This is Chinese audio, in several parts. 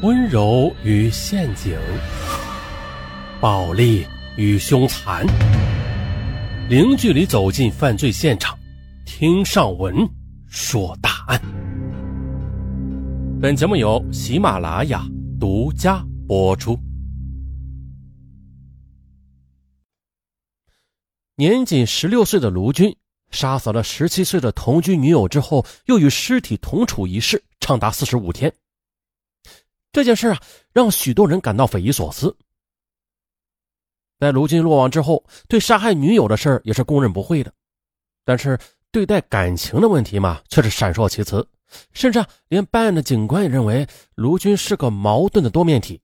温柔与陷阱，暴力与凶残，零距离走进犯罪现场，听上文说大案。本节目由喜马拉雅独家播出。年仅十六岁的卢军杀死了十七岁的同居女友之后，又与尸体同处一室长达四十五天。这件事啊，让许多人感到匪夷所思。在卢军落网之后，对杀害女友的事也是供认不讳的，但是对待感情的问题嘛，却是闪烁其词，甚至，连办案的警官也认为卢军是个矛盾的多面体，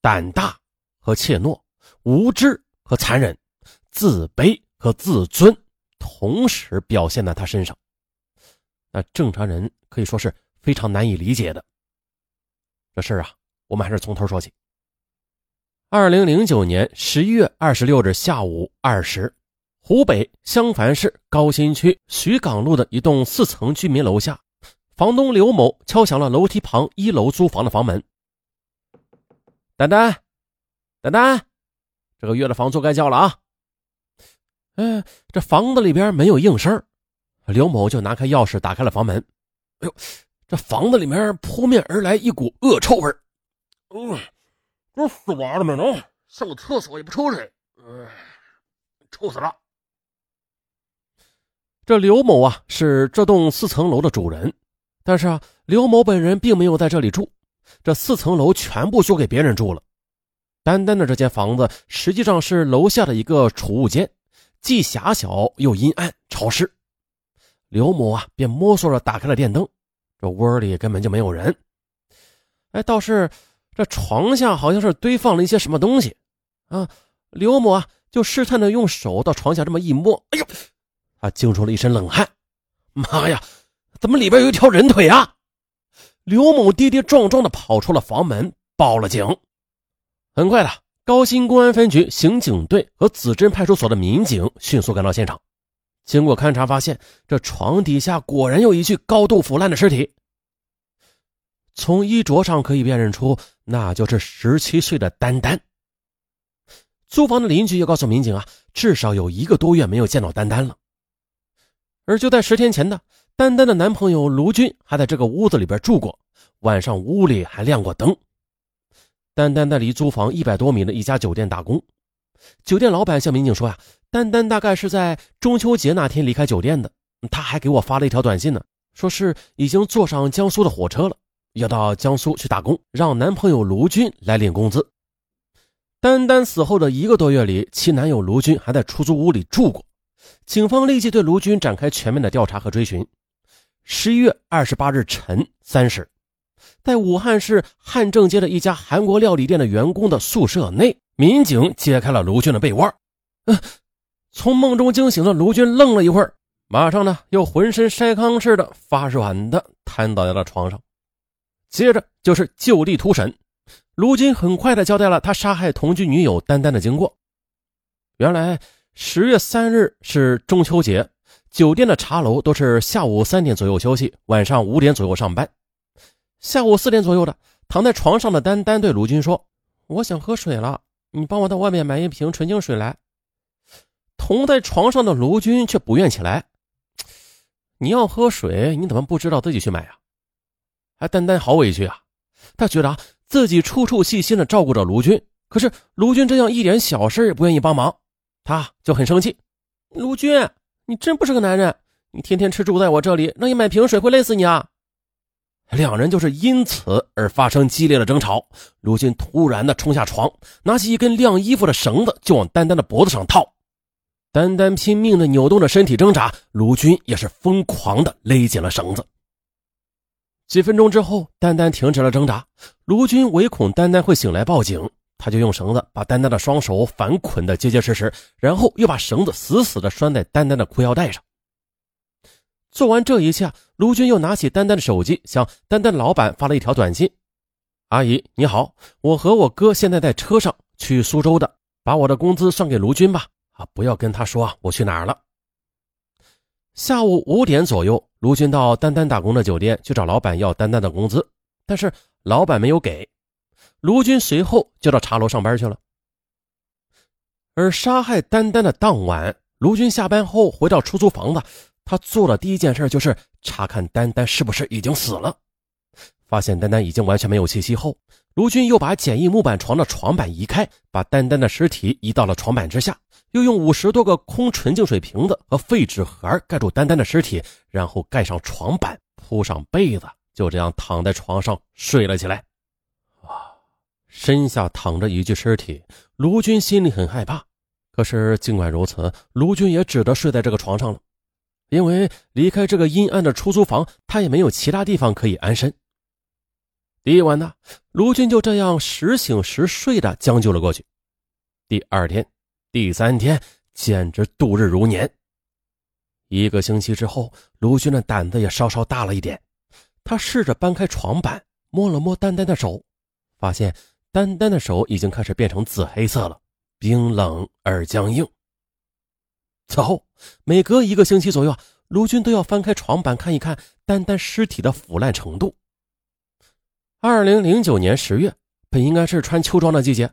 胆大和怯懦，无知和残忍，自卑和自尊同时表现在他身上，那正常人可以说是非常难以理解的。这事儿啊，我们还是从头说起。二零零九年十一月二十六日下午二时，湖北襄樊市高新区徐岗路的一栋四层居民楼下，房东刘某敲响了楼梯旁一楼租房的房门。丹丹，丹丹，这个月的房租该交了啊！哎，这房子里边没有应声，刘某就拿开钥匙打开了房门。哎呦！这房子里面扑面而来一股恶臭味嗯，这死娃了们呢，上个厕所也不抽水，嗯，臭死了。这刘某啊是这栋四层楼的主人，但是啊，刘某本人并没有在这里住，这四层楼全部租给别人住了。单单的这间房子实际上是楼下的一个储物间，既狭小又阴暗潮湿。刘某啊便摸索着打开了电灯。这窝里根本就没有人，哎，倒是这床下好像是堆放了一些什么东西啊！刘某啊，就试探着用手到床下这么一摸，哎呦，他惊出了一身冷汗。妈呀，怎么里边有一条人腿啊！刘某跌跌撞撞的跑出了房门，报了警。很快的，高新公安分局刑警队和子镇派出所的民警迅速赶到现场。经过勘查，发现这床底下果然有一具高度腐烂的尸体。从衣着上可以辨认出，那就是十七岁的丹丹。租房的邻居也告诉民警啊，至少有一个多月没有见到丹丹了。而就在十天前呢，丹丹的男朋友卢军还在这个屋子里边住过，晚上屋里还亮过灯。丹丹在离租房一百多米的一家酒店打工，酒店老板向民警说呀。丹丹大概是在中秋节那天离开酒店的，他还给我发了一条短信呢，说是已经坐上江苏的火车了，要到江苏去打工，让男朋友卢军来领工资。丹丹死后的一个多月里，其男友卢军还在出租屋里住过，警方立即对卢军展开全面的调查和追寻。十一月二十八日晨三时，在武汉市汉正街的一家韩国料理店的员工的宿舍内，民警揭开了卢军的被窝，嗯。从梦中惊醒的卢军愣了一会儿，马上呢又浑身筛糠似的发软的瘫倒在了床上。接着就是就地突审，卢军很快的交代了他杀害同居女友丹丹的经过。原来十月三日是中秋节，酒店的茶楼都是下午三点左右休息，晚上五点左右上班。下午四点左右的，躺在床上的丹丹对卢军说：“我想喝水了，你帮我到外面买一瓶纯净水来。”同在床上的卢军却不愿起来。你要喝水，你怎么不知道自己去买啊？哎丹丹好委屈啊！他觉得啊，自己处处细心的照顾着卢军，可是卢军这样一点小事也不愿意帮忙，他就很生气。卢军，你真不是个男人！你天天吃住在我这里，让你买瓶水会累死你啊！两人就是因此而发生激烈的争吵。卢军突然的冲下床，拿起一根晾衣服的绳子就往丹丹的脖子上套。丹丹拼命的扭动着身体挣扎，卢军也是疯狂的勒紧了绳子。几分钟之后，丹丹停止了挣扎。卢军唯恐丹丹会醒来报警，他就用绳子把丹丹的双手反捆得结结实实，然后又把绳子死死的拴在丹丹的裤腰带上。做完这一切，卢军又拿起丹丹的手机，向丹丹老板发了一条短信：“阿姨你好，我和我哥现在在车上去苏州的，把我的工资算给卢军吧。”啊！不要跟他说啊我去哪儿了。下午五点左右，卢军到丹丹打工的酒店去找老板要丹丹的工资，但是老板没有给。卢军随后就到茶楼上班去了。而杀害丹丹的当晚，卢军下班后回到出租房子，他做的第一件事就是查看丹丹是不是已经死了。发现丹丹已经完全没有气息后，卢军又把简易木板床的床板移开，把丹丹的尸体移到了床板之下，又用五十多个空纯净水瓶子和废纸盒盖住丹丹的尸体，然后盖上床板，铺上被子，就这样躺在床上睡了起来。啊，身下躺着一具尸体，卢军心里很害怕。可是尽管如此，卢军也只得睡在这个床上了，因为离开这个阴暗的出租房，他也没有其他地方可以安身。第一晚呢，卢俊就这样时醒时睡的将就了过去。第二天、第三天，简直度日如年。一个星期之后，卢军的胆子也稍稍大了一点。他试着搬开床板，摸了摸丹丹的手，发现丹丹的手已经开始变成紫黑色了，冰冷而僵硬。此后，每隔一个星期左右，卢军都要翻开床板看一看丹丹尸体的腐烂程度。二零零九年十月，本应该是穿秋装的季节，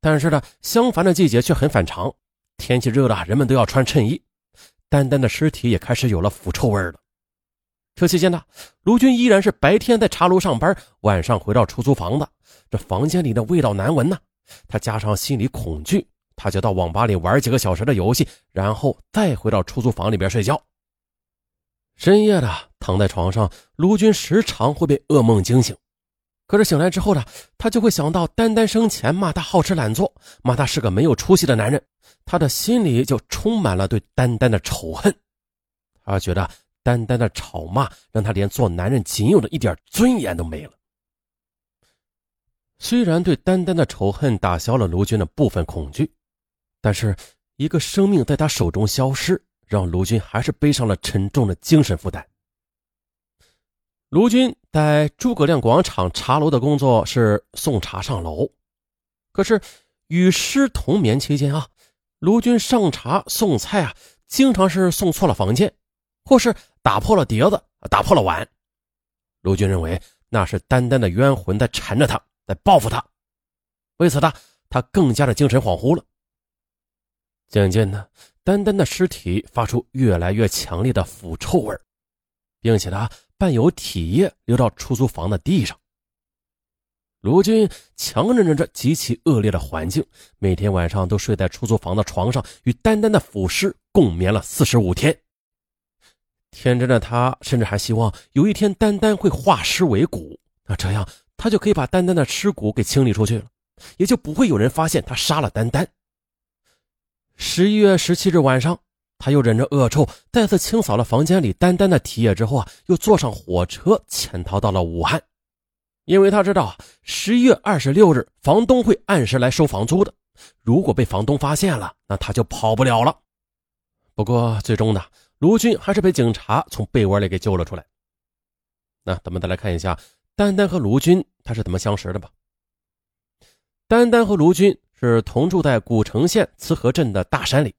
但是呢，相反的季节却很反常。天气热的，人们都要穿衬衣。丹丹的尸体也开始有了腐臭味了。这期间呢，卢军依然是白天在茶楼上班，晚上回到出租房子。这房间里的味道难闻呐，他加上心里恐惧，他就到网吧里玩几个小时的游戏，然后再回到出租房里边睡觉。深夜的躺在床上，卢军时常会被噩梦惊醒。可是醒来之后呢，他就会想到丹丹生前骂他好吃懒做，骂他是个没有出息的男人，他的心里就充满了对丹丹的仇恨。他觉得丹丹的吵骂让他连做男人仅有的一点尊严都没了。虽然对丹丹的仇恨打消了卢军的部分恐惧，但是一个生命在他手中消失，让卢军还是背上了沉重的精神负担。卢军在诸葛亮广场茶楼的工作是送茶上楼，可是与尸同眠期间啊，卢军上茶送菜啊，经常是送错了房间，或是打破了碟子、打破了碗。卢军认为那是丹丹的冤魂在缠着他，在报复他。为此呢，他更加的精神恍惚了。渐渐的，丹丹的尸体发出越来越强烈的腐臭味，并且呢。伴有体液流到出租房的地上。卢军强忍着这极其恶劣的环境，每天晚上都睡在出租房的床上，与丹丹的腐尸共眠了四十五天。天真的他甚至还希望有一天丹丹会化尸为骨，那这样他就可以把丹丹的尸骨给清理出去了，也就不会有人发现他杀了丹丹。十一月十七日晚上。他又忍着恶臭，再次清扫了房间里丹丹的体液之后啊，又坐上火车潜逃到了武汉，因为他知道十一月二十六日房东会按时来收房租的，如果被房东发现了，那他就跑不了了。不过最终呢，卢军还是被警察从被窝里给救了出来。那咱们再来看一下丹丹和卢军他是怎么相识的吧。丹丹和卢军是同住在古城县慈河镇的大山里。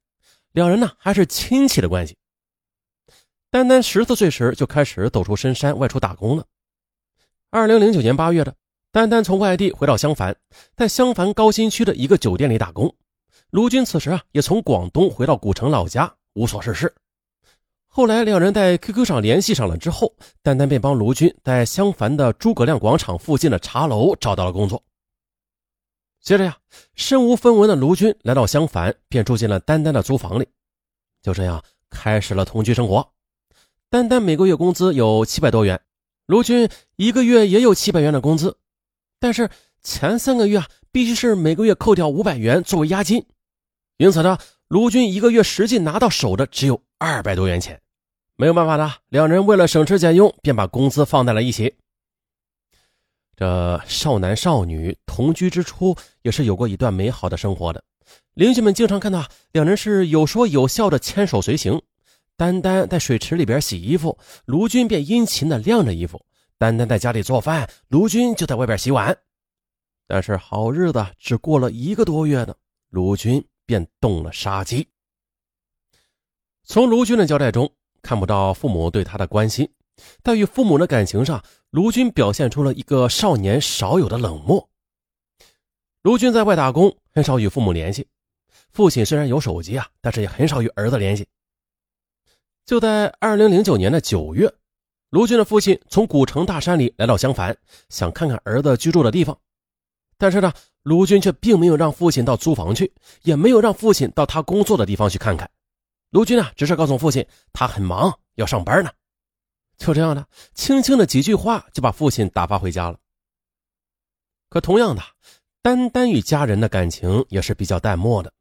两人呢还是亲戚的关系。丹丹十四岁时就开始走出深山外出打工了。二零零九年八月的，丹丹从外地回到襄樊，在襄樊高新区的一个酒店里打工。卢军此时啊也从广东回到古城老家，无所事事。后来两人在 QQ 上联系上了之后，丹丹便帮卢军在襄樊的诸葛亮广场附近的茶楼找到了工作。接着呀，身无分文的卢军来到襄樊，便住进了丹丹的租房里，就这样开始了同居生活。丹丹每个月工资有七百多元，卢军一个月也有七百元的工资，但是前三个月啊，必须是每个月扣掉五百元作为押金，因此呢，卢军一个月实际拿到手的只有二百多元钱。没有办法的，两人为了省吃俭用，便把工资放在了一起。这少男少女同居之初，也是有过一段美好的生活的。邻居们经常看到两人是有说有笑的牵手随行。丹丹在水池里边洗衣服，卢军便殷勤的晾着衣服；丹丹在家里做饭，卢军就在外边洗碗。但是好日子只过了一个多月呢，卢军便动了杀机。从卢军的交代中看不到父母对他的关心。但与父母的感情上，卢军表现出了一个少年少有的冷漠。卢军在外打工，很少与父母联系。父亲虽然有手机啊，但是也很少与儿子联系。就在二零零九年的九月，卢军的父亲从古城大山里来到襄樊，想看看儿子居住的地方。但是呢，卢军却并没有让父亲到租房去，也没有让父亲到他工作的地方去看看。卢军啊，只是告诉父亲他很忙，要上班呢。就这样的，轻轻的几句话就把父亲打发回家了。可同样的，丹丹与家人的感情也是比较淡漠的，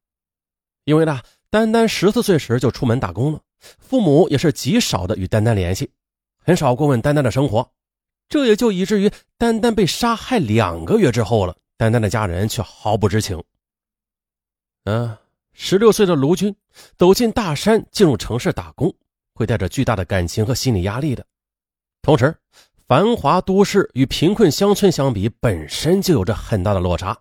因为呢，丹丹十四岁时就出门打工了，父母也是极少的与丹丹联系，很少过问丹丹的生活。这也就以至于丹丹被杀害两个月之后了，丹丹的家人却毫不知情。嗯，十六岁的卢军走进大山，进入城市打工。会带着巨大的感情和心理压力的，同时，繁华都市与贫困乡村相比，本身就有着很大的落差，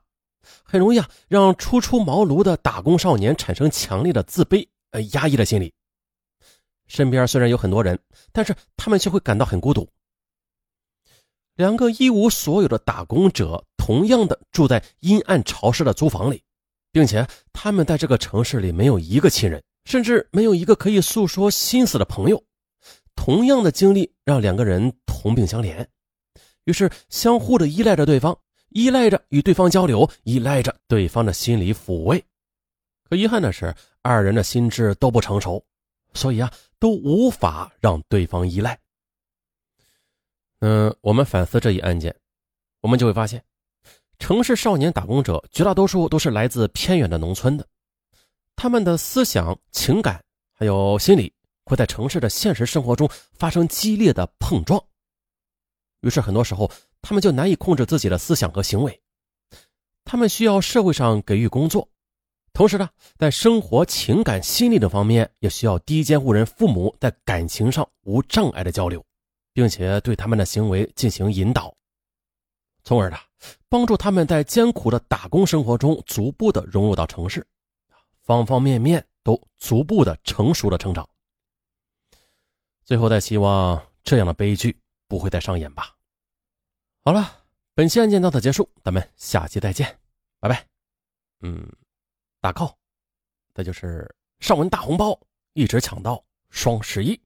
很容易啊让初出茅庐的打工少年产生强烈的自卑、呃压抑的心理。身边虽然有很多人，但是他们却会感到很孤独。两个一无所有的打工者，同样的住在阴暗潮湿的租房里，并且他们在这个城市里没有一个亲人。甚至没有一个可以诉说心思的朋友，同样的经历让两个人同病相怜，于是相互的依赖着对方，依赖着与对方交流，依赖着对方的心理抚慰。可遗憾的是，二人的心智都不成熟，所以啊，都无法让对方依赖。嗯，我们反思这一案件，我们就会发现，城市少年打工者绝大多数都是来自偏远的农村的。他们的思想、情感还有心理会在城市的现实生活中发生激烈的碰撞，于是很多时候他们就难以控制自己的思想和行为。他们需要社会上给予工作，同时呢，在生活、情感、心理等方面也需要低监护人父母在感情上无障碍的交流，并且对他们的行为进行引导，从而呢，帮助他们在艰苦的打工生活中逐步的融入到城市。方方面面都逐步的成熟的成长，最后再希望这样的悲剧不会再上演吧。好了，本期案件到此结束，咱们下期再见，拜拜。嗯，打 call，再就是上文大红包一直抢到双十一。